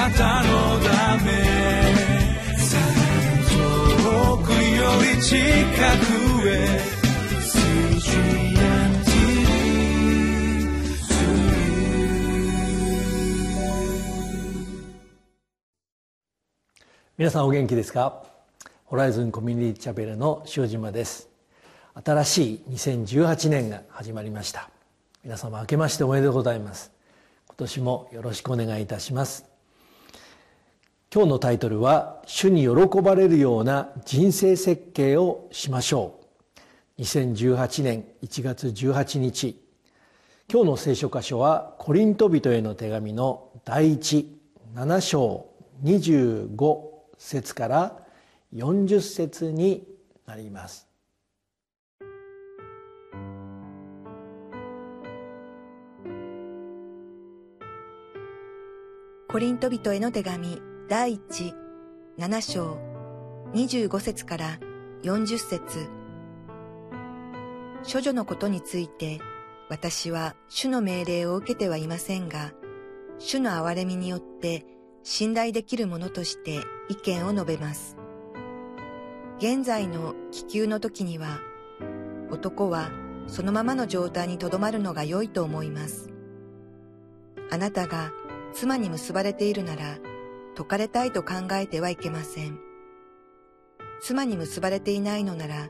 なたのため。遠くより近くへ。皆さんお元気ですか？ホライズンコミュニティチャペルの塩島です。新しい2018年が始まりました。皆様明けましておめでとうございます。今年もよろしくお願いいたします。今日のタイトルは主に喜ばれるような人生設計をしましょう。2018年1月18日。今日の聖書箇所はコリント人への手紙の第17章25節から40節になります。コリント人への手紙。第一7章25節から40節処女のことについて私は主の命令を受けてはいませんが、主の憐れみによって信頼できるものとして意見を述べます。現在の気球の時には、男はそのままの状態にとどまるのが良いと思います。あなたが妻に結ばれているなら、解かれたいと考えてはいけません。妻に結ばれていないのなら、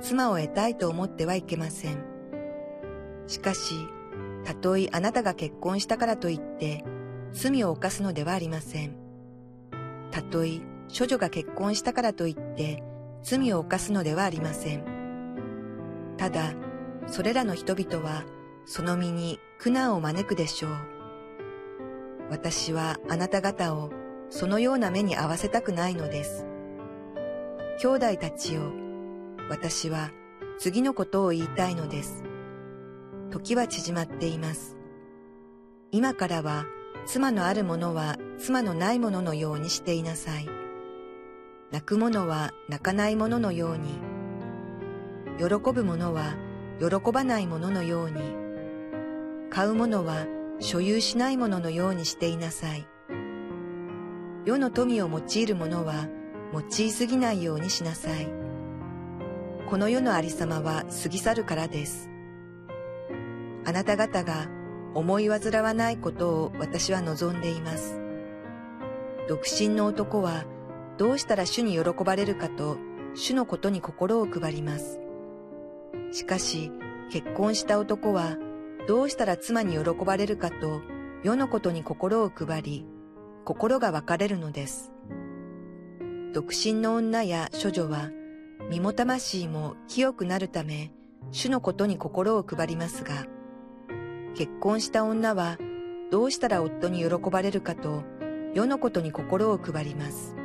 妻を得たいと思ってはいけません。しかし、たとえあなたが結婚したからといって、罪を犯すのではありません。たとえ処女が結婚したからといって罪を犯すのではありません。ただ、それらの人々はその身に苦難を招くでしょう。私はあなた方をそのような目に合わせたくないのです。兄弟たちよ、私は次のことを言いたいのです。時は縮まっています。今からは妻のあるものは妻のないもののようにしていなさい。泣く者は泣かないもののように、喜ぶ者は喜ばないもののように、買う者は所有しないもののようにしていなさい。世の富を用いる者は用いすぎないようにしなさい。この世のありさまは過ぎ去るからです。あなた方が思い煩わないことを私は望んでいます。独身の男はどうしたら主に喜ばれるかと主のことに心を配ります。しかし結婚した男はどうしたら妻に喜ばれるかと世のことに心を配り、心が分かれるのです。独身の女や処女は身も魂も清くなるため主のことに心を配りますが、結婚した女はどうしたら夫に喜ばれるかと世のことに心を配ります。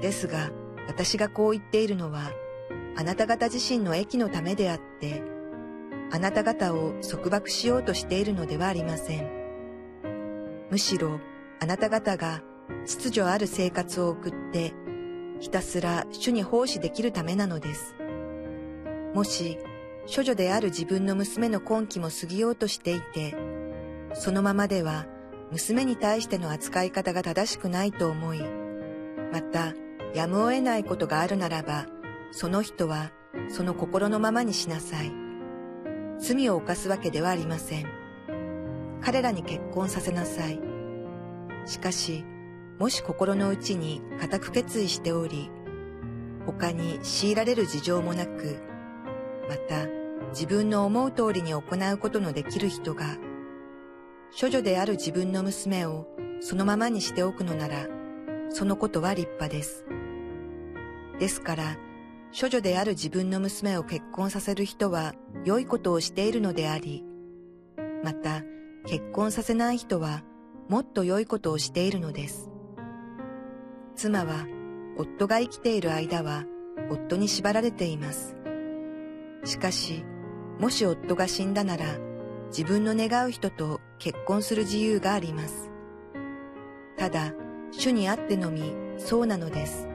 ですが私がこう言っているのはあなた方自身の益のためであってあなた方を束縛しようとしているのではありません。むしろあなた方が秩序ある生活を送ってひたすら主に奉仕できるためなのです。もし処女である自分の娘の婚期も過ぎようとしていて、そのままでは娘に対しての扱い方が正しくないと思い、また、やむを得ないことがあるならば、その人はその心のままにしなさい。罪を犯すわけではありません。彼らに結婚させなさい。しかし、もし心の内に固く決意しており、他に強いられる事情もなく、また自分の思う通りに行うことのできる人が、処女である自分の娘をそのままにしておくのなら、そのことは立派です。ですから、処女である自分の娘を結婚させる人は良いことをしているのであり、また結婚させない人はもっと良いことをしているのです。妻は夫が生きている間は夫に縛られています。しかし、もし夫が死んだなら、自分の願う人と結婚する自由があります。ただ、主にあってのみ、そうなのです。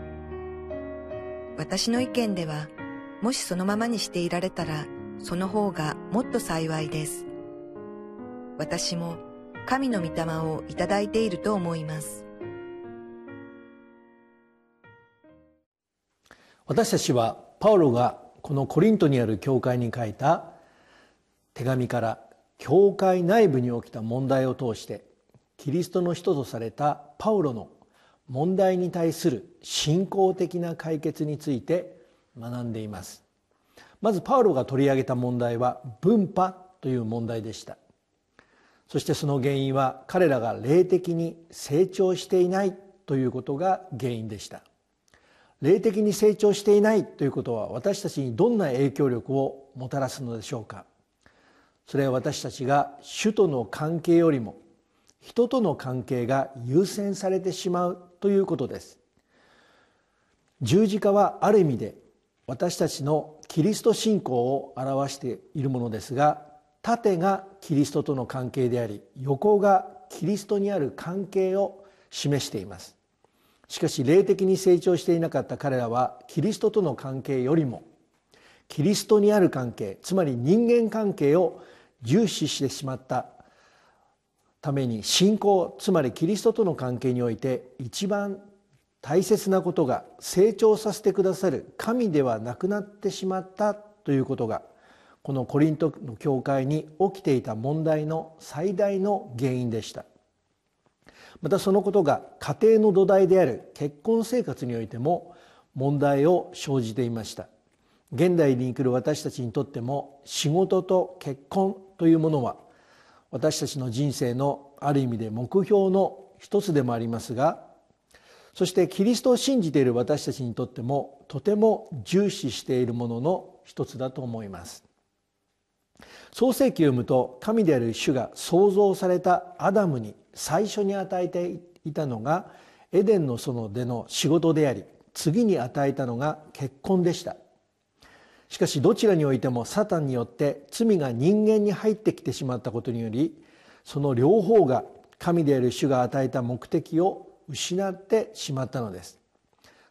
私の意見では、もしそのままにしていられたら、その方がもっと幸いです。私も、神の御霊をいただいていると思います。私たちはパウロがこのコリントにある教会に書いた手紙から教会内部に起きた問題を通してキリストの人とされたパウロの問題に対する信仰的な解決について学んでいますまずパウロが取り上げた問題は分派という問題でしたそしてその原因は彼らが霊的に成長していないということが原因でした。霊的に成長していないということは私たちにどんな影響力をもたらすのでしょうか。それは私たちが主との関係よりも人との関係が優先されてしまうということです。十字架はある意味で私たちのキリスト信仰を表しているものですが縦がキリストとの関係であり横がキリストにある関係を示しています。しかし霊的に成長していなかった彼らはキリストとの関係よりもキリストにある関係つまり人間関係を重視してしまったために信仰つまりキリストとの関係において一番大切なことが成長させてくださる神ではなくなってしまったということがこのコリントの教会に起きていた問題の最大の原因でした。またそのことが家庭の土台である結婚生活においても問題を生じていました。現代に生きる私たちにとっても仕事と結婚というものは私たちの人生のある意味で目標の一つでもありますがそしてキリストを信じている私たちにとってもとても重視しているものの一つだと思います。創世記を読むと神である主が創造されたアダムに最初に与えていたのがエデンの園での仕事であり次に与えたのが結婚でした。しかしどちらにおいてもサタンによって罪が人間に入ってきてしまったことによりその両方が神である主が与えた目的を失ってしまったのです。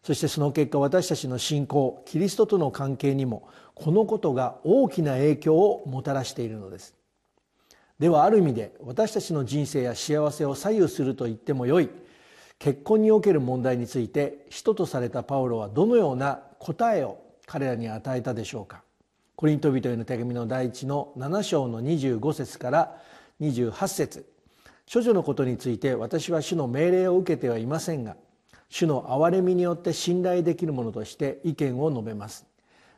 そしてその結果私たちの信仰キリストとの関係にもこのことが大きな影響をもたらしているのです。ではある意味で私たちの人生や幸せを左右すると言ってもよい。結婚における問題について使徒とされたパウロはどのような答えを彼らに与えたでしょうか。コリント人への手紙の第一の7章の25節から28節。処女のことについて私は主の命令を受けてはいませんが主の憐れみによって信頼できるものとして意見を述べます。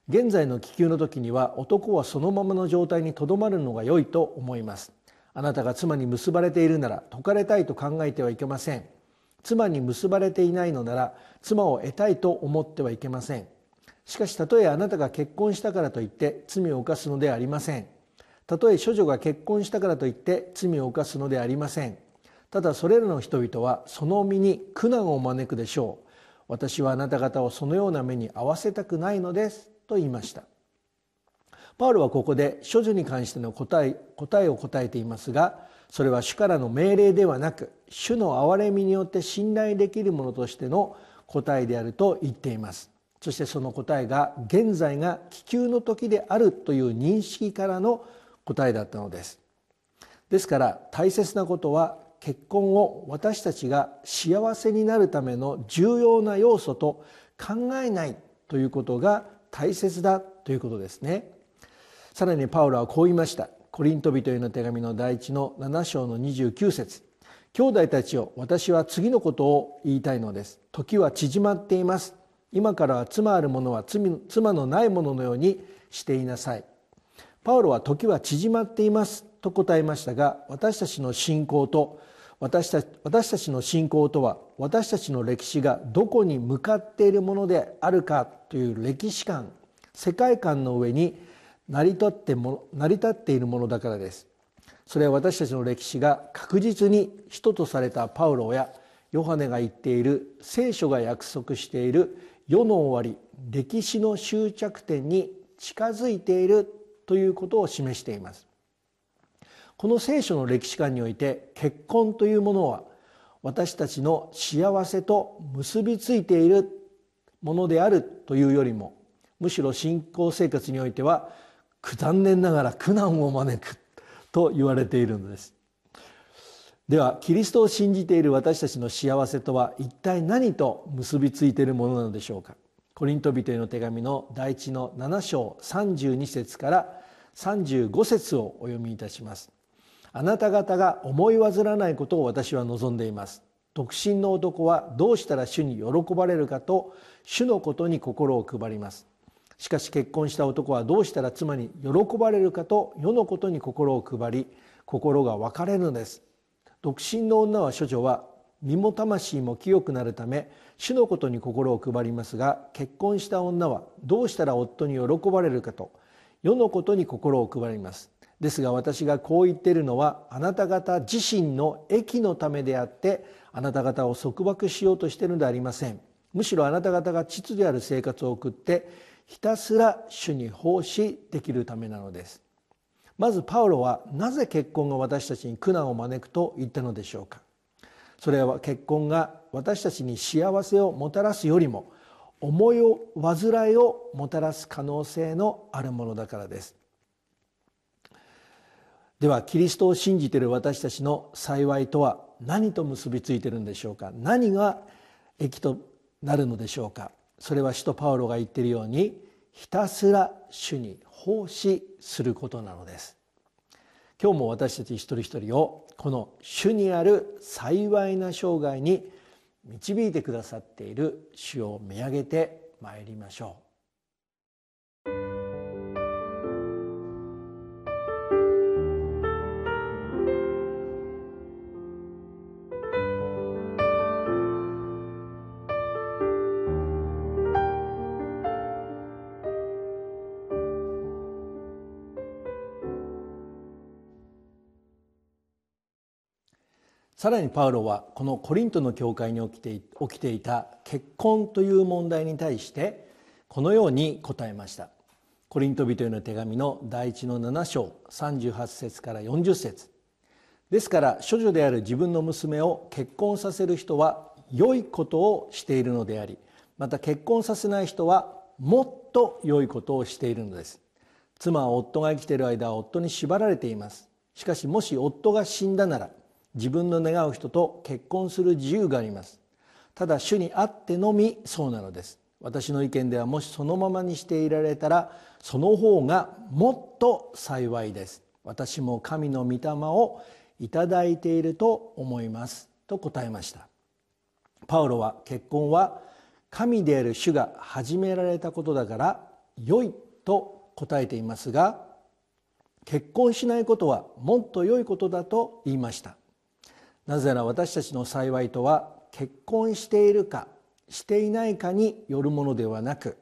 現在の気球の時には男はそのままの状態にとどまるのが良いと思います。あなたが妻に結ばれているなら解かれたいと考えてはいけません。妻に結ばれていないのなら妻を得たいと思ってはいけません。しかしたとえあなたが結婚したからといって罪を犯すのではありません。たとえ処女が結婚したからといって罪を犯すのではありません。ただそれらの人々はその身に苦難を招くでしょう。私はあなた方をそのような目に遭わせたくないのです。と言いました。パウロはここで処女に関しての答え答えを答えていますがそれは主からの命令ではなく主の憐れみによって信頼できるものとしての答えであると言っています。そしてその答えが現在が気球の時であるという認識からの答えだったのです。ですから大切なことは結婚を私たちが幸せになるための重要な要素と考えないということが大切だということですね。さらにパウロはこう言いました。コリント人への手紙の第一の7章の29節。兄弟たちを私は次のことを言いたいのです。時は縮まっています。今からは妻ある者は妻のない者のようにしていなさい。パウロは時は縮まっています。と答えましたが私たちの信仰と私た私たちの信仰とは私たちの歴史がどこに向かっているものであるかという歴史観世界観の上に成り立っても成り立っているものだからです。それは私たちの歴史が確実に人とされたパウロやヨハネが言っている聖書が約束している世の終わり歴史の終着点に近づいているということを示しています。この聖書の歴史観において結婚というものは私たちの幸せと結びついているものであるというよりもむしろ信仰生活においては残念ながら苦難を招くと言われているのです。ではキリストを信じている私たちの幸せとは一体何と結びついているものなのでしょうか。コリント人への手紙の第一の7章32節から35節をお読みいたします。あなた方が思い煩わないことを私は望んでいます。独身の男はどうしたら主に喜ばれるかと主のことに心を配ります。しかし結婚した男はどうしたら妻に喜ばれるかと世のことに心を配り心が分かれるのです。独身の女は処女は身も魂も清くなるため主のことに心を配りますが結婚した女はどうしたら夫に喜ばれるかと世のことに心を配ります。ですが私がこう言っているのはあなた方自身の益のためであってあなた方を束縛しようとしているのではありません。むしろあなた方が秩序ある生活を送ってひたすら主に奉仕できるためなのです。まずパウロはなぜ結婚が私たちに苦難を招くと言ったのでしょうか。それは結婚が私たちに幸せをもたらすよりも思いを煩いをもたらす可能性のあるものだからです。ではキリストを信じている私たちの幸いとは何と結びついているんでしょうか。何が益となるのでしょうか。それは使徒パウロが言っているようにひたすら主に奉仕することなのです。今日も私たち一人一人をこの主にある幸いな生涯に導いてくださっている主を見上げてまいりましょう。さらにパウロはこのコリントの教会に起きて起きていた結婚という問題に対してこのように答えました。コリント人への手紙の第一の7章38節から40節。ですから処女である自分の娘を結婚させる人は良いことをしているのでありまた結婚させない人はもっと良いことをしているのです。妻は夫が生きている間は夫に縛られています。しかしもし夫が死んだなら自分の願う人と結婚する自由があります。ただ主にあってのみそうなのです。私の意見ではもしそのままにしていられたらその方がもっと幸いです。私も神の御霊をいただいていると思います。と答えました。パウロは結婚は神である主が始められたことだから良いと答えていますが結婚しないことはもっと良いことだと言いました。なぜなら私たちの幸いとは結婚しているかしていないかによるものではなく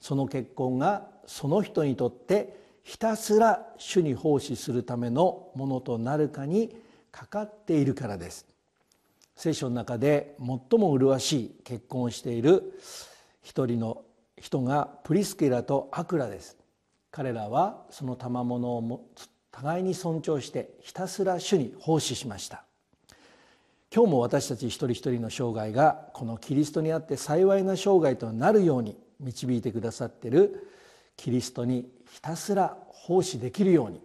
その結婚がその人にとってひたすら主に奉仕するためのものとなるかにかかっているからです。聖書の中で最も麗しい結婚をしている一人の人がプリスケラとアクラです。彼らはその賜物を互いに尊重してひたすら主に奉仕しました。今日も私たち一人一人の生涯がこのキリストにあって幸いな生涯となるように導いてくださっているキリストにひたすら奉仕できるように。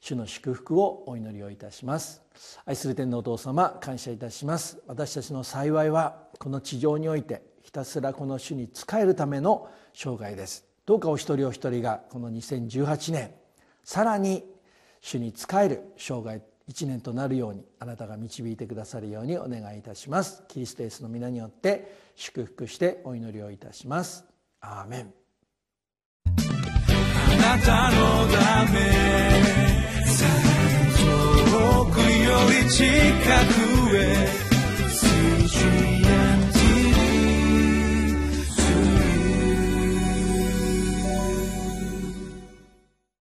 主の祝福をお祈りをいたします。愛する天のお父様感謝いたします。私たちの幸いはこの地上においてひたすらこの主に仕えるための生涯です。どうかお一人お一人がこの2018年さらに主に仕える生涯一年となるようにあなたが導いてくださるようにお願いいたします。キリストイエスの皆によって祝福してお祈りをいたします。アーメン。あなたのため遠くより近くへ